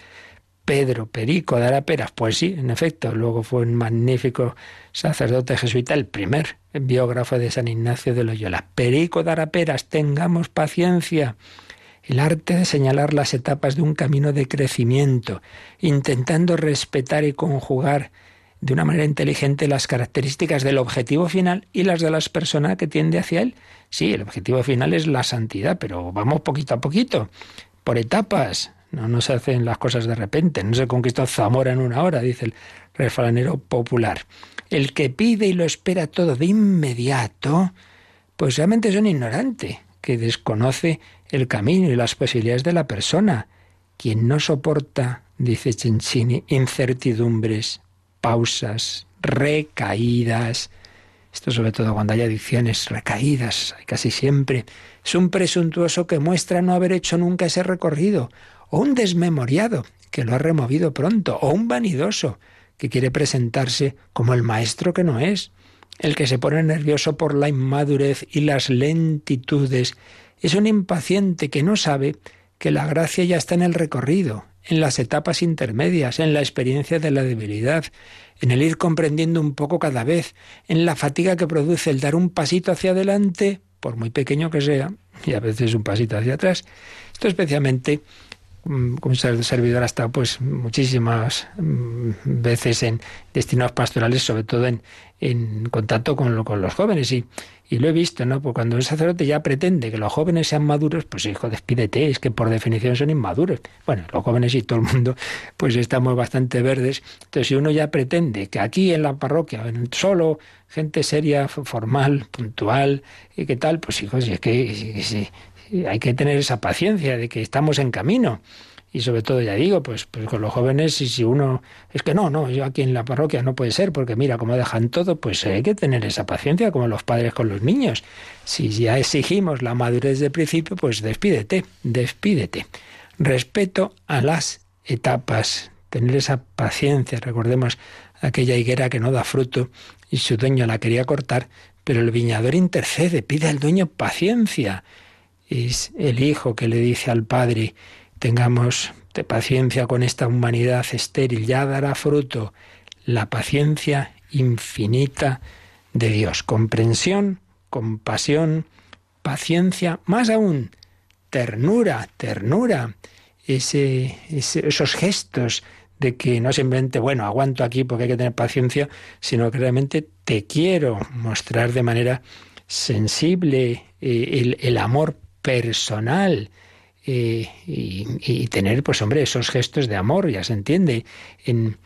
Pedro Perico dará peras. Pues sí, en efecto, luego fue un magnífico sacerdote jesuita, el primer biógrafo de San Ignacio de Loyola. Perico dará peras, tengamos paciencia el arte de señalar las etapas de un camino de crecimiento, intentando respetar y conjugar de una manera inteligente las características del objetivo final y las de las personas que tiende hacia él. Sí, el objetivo final es la santidad, pero vamos poquito a poquito, por etapas. No, no se hacen las cosas de repente, no se conquistó Zamora en una hora, dice el refranero popular. El que pide y lo espera todo de inmediato, pues realmente es un ignorante que desconoce el camino y las posibilidades de la persona. Quien no soporta, dice Cencini, incertidumbres, pausas, recaídas. Esto sobre todo cuando hay adicciones, recaídas, casi siempre. Es un presuntuoso que muestra no haber hecho nunca ese recorrido, o un desmemoriado que lo ha removido pronto, o un vanidoso que quiere presentarse como el maestro que no es, el que se pone nervioso por la inmadurez y las lentitudes es un impaciente que no sabe que la gracia ya está en el recorrido, en las etapas intermedias, en la experiencia de la debilidad, en el ir comprendiendo un poco cada vez, en la fatiga que produce el dar un pasito hacia adelante, por muy pequeño que sea, y a veces un pasito hacia atrás. Esto especialmente mm, como servidor ha estado pues muchísimas mm, veces en destinos pastorales, sobre todo en, en contacto con, con los jóvenes y y lo he visto, ¿no? Pues cuando un sacerdote ya pretende que los jóvenes sean maduros, pues hijo, despídete, es que por definición son inmaduros. Bueno, los jóvenes y todo el mundo, pues estamos bastante verdes. Entonces, si uno ya pretende que aquí en la parroquia, solo gente seria, formal, puntual, y qué tal, pues hijos, es que hay que tener esa paciencia de que estamos en camino y sobre todo ya digo, pues, pues con los jóvenes, y si uno es que no, no, yo aquí en la parroquia no puede ser, porque mira cómo dejan todo, pues hay que tener esa paciencia como los padres con los niños. Si ya exigimos la madurez de principio, pues despídete, despídete. Respeto a las etapas, tener esa paciencia. Recordemos aquella higuera que no da fruto y su dueño la quería cortar, pero el viñador intercede, pide al dueño paciencia. Es el hijo que le dice al padre, Tengamos paciencia con esta humanidad estéril, ya dará fruto la paciencia infinita de Dios. Comprensión, compasión, paciencia, más aún, ternura, ternura, ese, esos gestos de que no simplemente, bueno, aguanto aquí porque hay que tener paciencia, sino que realmente te quiero mostrar de manera sensible eh, el, el amor personal, eh, y, tener, pues hombre, esos gestos de amor, ya se entiende, en,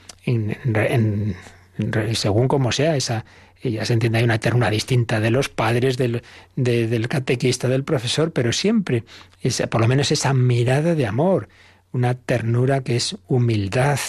según como sea esa, ya se entiende, hay una ternura distinta de los padres, del, del catequista, del profesor, pero siempre, por lo menos esa mirada de amor, una ternura que es humildad,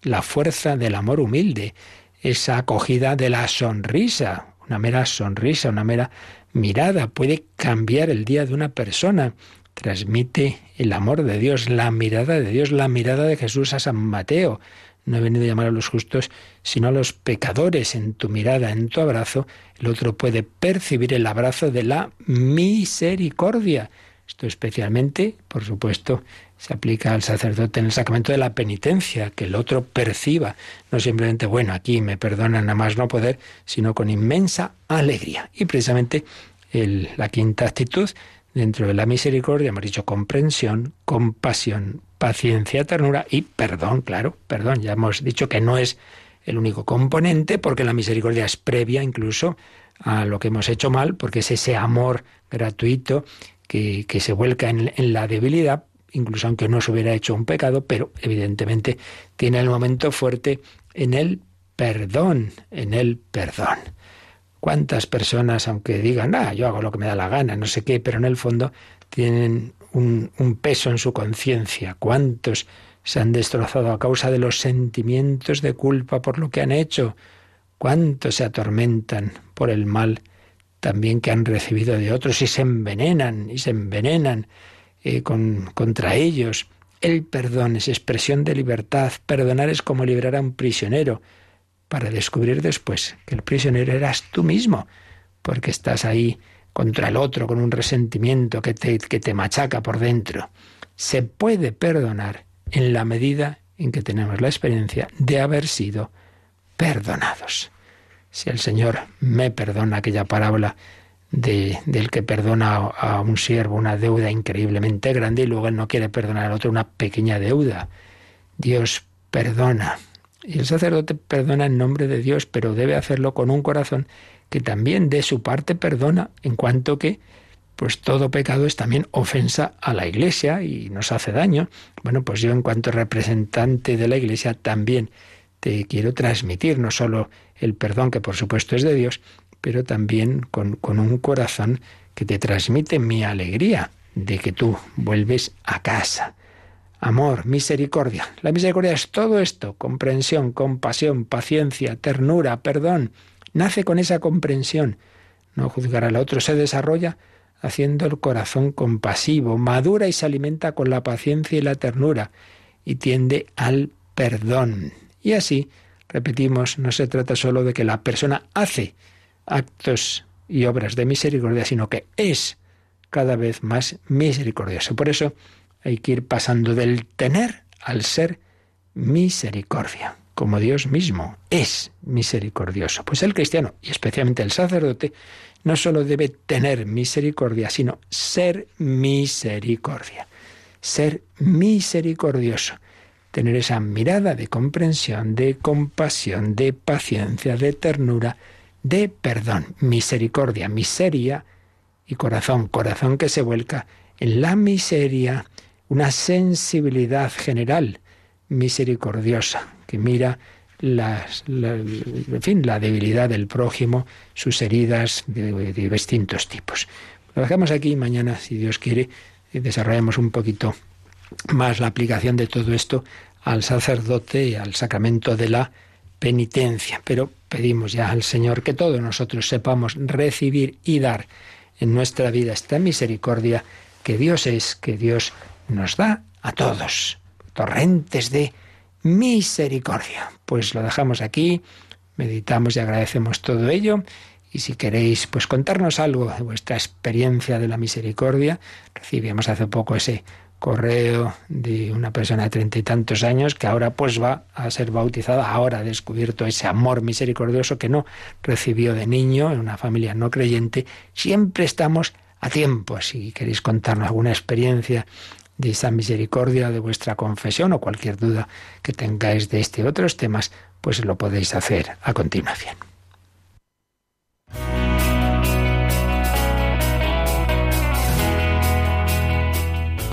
la fuerza del amor humilde, esa acogida de la sonrisa, una mera sonrisa, una mera mirada puede cambiar el día de una persona. Transmite el amor de Dios, la mirada de Dios, la mirada de Jesús a San Mateo. No he venido a llamar a los justos, sino a los pecadores. En tu mirada, en tu abrazo, el otro puede percibir el abrazo de la misericordia. Esto especialmente, por supuesto, se aplica al sacerdote en el sacramento de la penitencia, que el otro perciba, no simplemente, bueno, aquí me perdonan nada más no poder, sino con inmensa alegría. Y precisamente la quinta actitud, dentro de la misericordia, hemos dicho comprensión, compasión, paciencia, ternura y perdón, claro, perdón. Ya hemos dicho que no es el único componente, porque la misericordia es previa incluso a lo que hemos hecho mal, porque es ese amor gratuito que, se vuelca en, la debilidad, incluso aunque no se hubiera hecho un pecado, pero evidentemente tiene el momento fuerte en el perdón, en el perdón. ¿Cuántas personas, aunque digan, ah, yo hago lo que me da la gana, no sé qué, pero en el fondo tienen un peso en su conciencia? ¿Cuántos se han destrozado a causa de los sentimientos de culpa por lo que han hecho? ¿Cuántos se atormentan por el mal también que han recibido de otros y se envenenan y se envenenan eh, con, contra ellos. El perdón es expresión de libertad. Perdonar es como liberar a un prisionero para descubrir después que el prisionero eras tú mismo, porque estás ahí contra el otro con un resentimiento que te, que te machaca por dentro. Se puede perdonar en la medida en que tenemos la experiencia de haber sido perdonados. Si el Señor me perdona aquella parábola de, del que perdona a un siervo una deuda increíblemente grande y luego él no quiere perdonar al otro una pequeña deuda. Dios perdona. Y el sacerdote perdona en nombre de Dios, pero debe hacerlo con un corazón que también de su parte perdona, en cuanto que pues todo pecado es también ofensa a la Iglesia y nos hace daño. Bueno, pues yo en cuanto representante de la Iglesia también te quiero transmitir no solo el perdón que por supuesto es de Dios, pero también con, un corazón que te transmite mi alegría de que tú vuelves a casa. Amor, misericordia. La misericordia es todo esto, comprensión, compasión, paciencia, ternura, perdón. Nace con esa comprensión. No juzgar al otro se desarrolla haciendo el corazón compasivo, madura y se alimenta con la paciencia y la ternura y tiende al perdón. Y así, repetimos, no se trata solo de que la persona hace, actos y obras de misericordia, sino que es cada vez más misericordioso. Por eso hay que ir pasando del tener al ser misericordia, como Dios mismo es misericordioso. Pues el cristiano, y especialmente el sacerdote, no solo debe tener misericordia, sino ser misericordia, ser misericordioso, tener esa mirada de comprensión, de compasión, de paciencia, de ternura, de perdón, misericordia, miseria y corazón, corazón que se vuelca en la miseria, una sensibilidad general misericordiosa que mira las, en fin, la debilidad del prójimo, sus heridas de, distintos tipos. Lo dejamos aquí mañana, si Dios quiere, desarrollamos un poquito más la aplicación de todo esto al sacerdote y al sacramento de la penitencia. Pero pedimos ya al Señor que todos nosotros sepamos recibir y dar en nuestra vida esta misericordia que Dios es, que Dios nos da a todos. Torrentes de misericordia. Pues lo dejamos aquí, meditamos y agradecemos todo ello. Y si queréis pues contarnos algo de vuestra experiencia de la misericordia, recibimos hace poco ese correo de una persona de treinta y tantos años que ahora pues va a ser bautizada, ahora ha descubierto ese amor misericordioso que no recibió de niño en una familia no creyente. Siempre estamos a tiempo. Si queréis contarnos alguna experiencia de esa misericordia de vuestra confesión o cualquier duda que tengáis de este y otros temas, pues lo podéis hacer a continuación.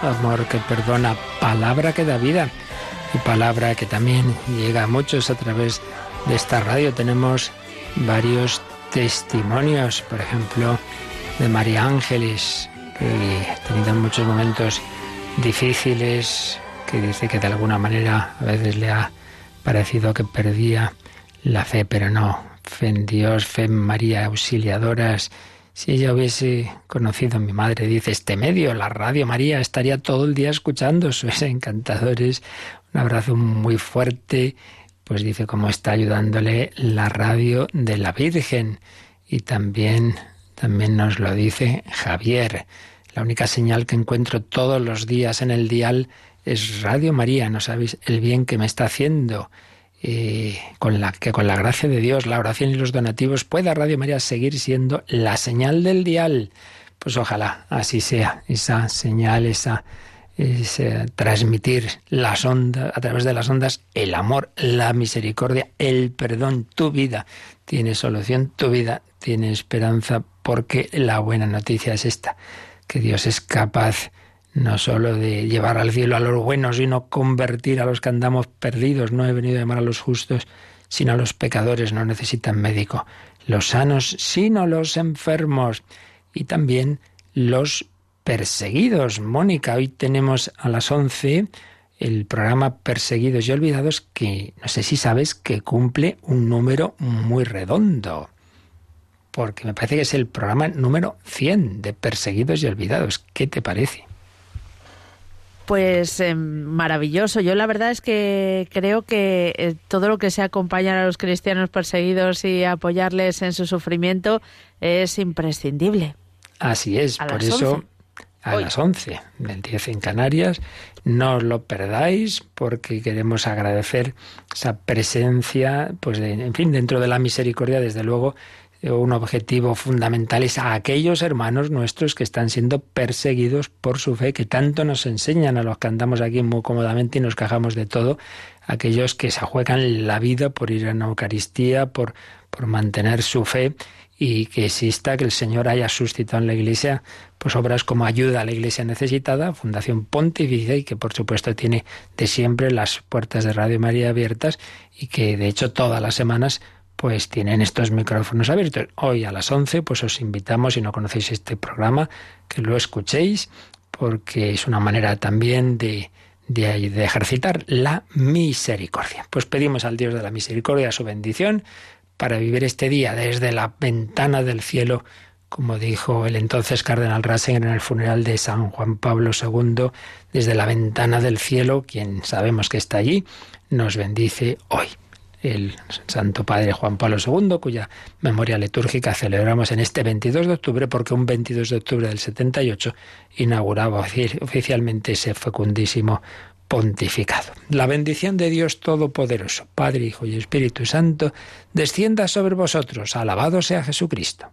Amor que perdona, palabra que da vida y palabra que también llega a muchos a través de esta radio. Tenemos varios testimonios, por ejemplo, de María Ángeles, que ha tenido muchos momentos difíciles, que dice que de alguna manera a veces le ha parecido que perdía la fe, pero no, fe en Dios, fe en María, auxiliadoras. Si ella hubiese conocido a mi madre, dice, este medio, la radio María, estaría todo el día escuchando, sois encantadores. Un abrazo muy fuerte, pues dice cómo está ayudándole la radio de la Virgen. Y también, también nos lo dice Javier. La única señal que encuentro todos los días en el dial es Radio María. No sabéis el bien que me está haciendo. Eh, con la que con la gracia de Dios, la oración y los donativos pueda Radio María seguir siendo la señal del dial. Pues ojalá así sea, esa señal, esa, ese transmitir las ondas, a través de las ondas, el amor, la misericordia, el perdón, tu vida tiene solución, tu vida tiene esperanza, porque la buena noticia es esta, que Dios es capaz no solo de llevar al cielo a los buenos, sino convertir a los que andamos perdidos. No he venido a llamar a los justos, sino a los pecadores. No necesitan médico. Los sanos, sino los enfermos. Y también los perseguidos. Mónica, hoy tenemos a las 11 el programa Perseguidos y Olvidados, que no sé si sabes que cumple un número muy redondo. Porque me parece que es el programa número 100 de Perseguidos y Olvidados. ¿Qué te parece? Pues eh, maravilloso. Yo la verdad es que creo que eh, todo lo que sea acompañar a los cristianos perseguidos y apoyarles en su sufrimiento es imprescindible. Así es, A por eso 11. a Hoy. las 11 del 10 en Canarias. No os lo perdáis porque queremos agradecer esa presencia, pues de- en fin, dentro de la misericordia, desde luego, un objetivo fundamental es a aquellos hermanos nuestros que están siendo perseguidos por su fe, que tanto nos enseñan a los que andamos aquí muy cómodamente y nos quejamos de todo, aquellos que se juegan la vida por ir a una Eucaristía, por, por mantener su fe y que exista que el Señor haya suscitado en la Iglesia pues obras como ayuda a la Iglesia necesitada, Fundación Pontificia y que por supuesto tiene de siempre las puertas de Radio María abiertas y que de hecho todas las semanas pues tienen estos micrófonos abiertos. Hoy a las 11 pues os invitamos, si no conocéis este programa, que lo escuchéis, porque es una manera también de, de, de, ejercitar la misericordia. Pues pedimos al Dios de la misericordia su bendición para vivir este día desde la ventana del cielo, como dijo el entonces cardenal Ratzinger en el funeral de San Juan Pablo II, desde la ventana del cielo, quien sabemos que está allí, nos bendice hoy el Santo Padre Juan Pablo II, cuya memoria litúrgica celebramos en este 22 de octubre, porque un 22 de octubre del 78 inauguraba oficialmente ese fecundísimo pontificado. La bendición de Dios Todopoderoso, Padre, Hijo y Espíritu Santo, descienda sobre vosotros. Alabado sea Jesucristo.